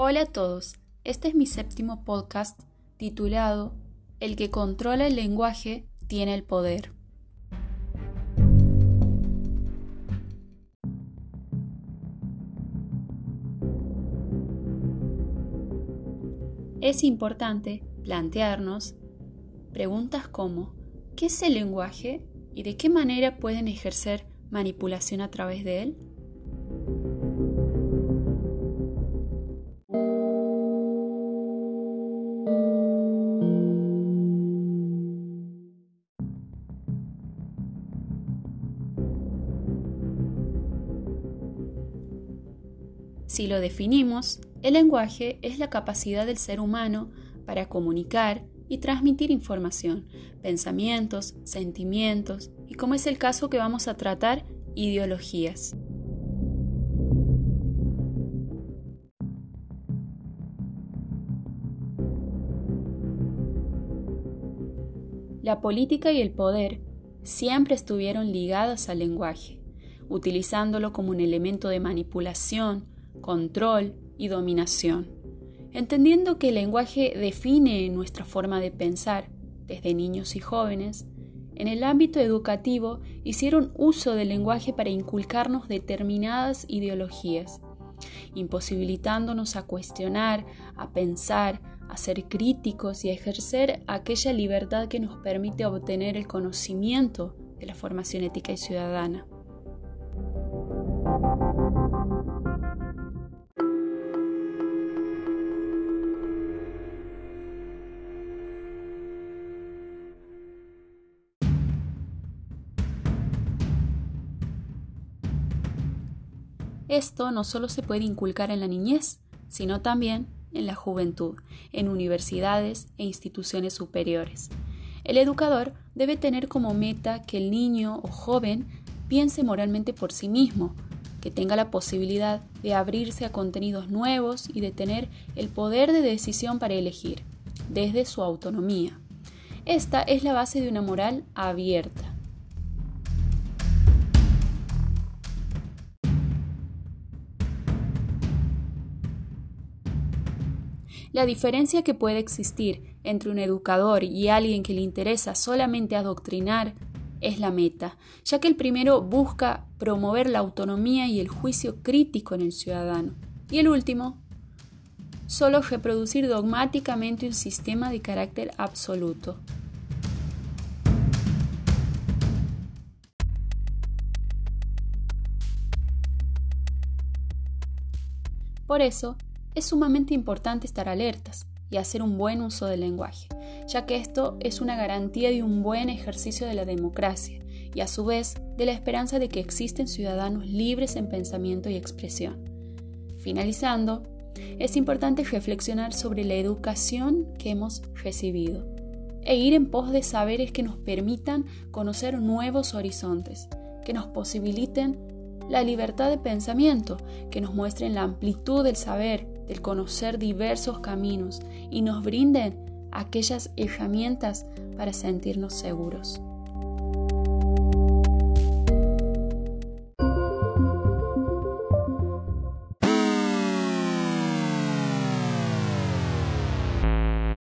Hola a todos, este es mi séptimo podcast titulado El que controla el lenguaje tiene el poder. Es importante plantearnos preguntas como ¿qué es el lenguaje y de qué manera pueden ejercer manipulación a través de él? Si lo definimos, el lenguaje es la capacidad del ser humano para comunicar y transmitir información, pensamientos, sentimientos y, como es el caso que vamos a tratar, ideologías. La política y el poder siempre estuvieron ligados al lenguaje, utilizándolo como un elemento de manipulación, control y dominación. Entendiendo que el lenguaje define nuestra forma de pensar, desde niños y jóvenes, en el ámbito educativo hicieron uso del lenguaje para inculcarnos determinadas ideologías, imposibilitándonos a cuestionar, a pensar, a ser críticos y a ejercer aquella libertad que nos permite obtener el conocimiento de la formación ética y ciudadana. Esto no solo se puede inculcar en la niñez, sino también en la juventud, en universidades e instituciones superiores. El educador debe tener como meta que el niño o joven piense moralmente por sí mismo, que tenga la posibilidad de abrirse a contenidos nuevos y de tener el poder de decisión para elegir, desde su autonomía. Esta es la base de una moral abierta, La diferencia que puede existir entre un educador y alguien que le interesa solamente adoctrinar es la meta, ya que el primero busca promover la autonomía y el juicio crítico en el ciudadano, y el último, solo reproducir dogmáticamente un sistema de carácter absoluto. Por eso, es sumamente importante estar alertas y hacer un buen uso del lenguaje, ya que esto es una garantía de un buen ejercicio de la democracia y a su vez de la esperanza de que existen ciudadanos libres en pensamiento y expresión. Finalizando, es importante reflexionar sobre la educación que hemos recibido e ir en pos de saberes que nos permitan conocer nuevos horizontes, que nos posibiliten la libertad de pensamiento, que nos muestren la amplitud del saber, del conocer diversos caminos y nos brinden aquellas herramientas para sentirnos seguros.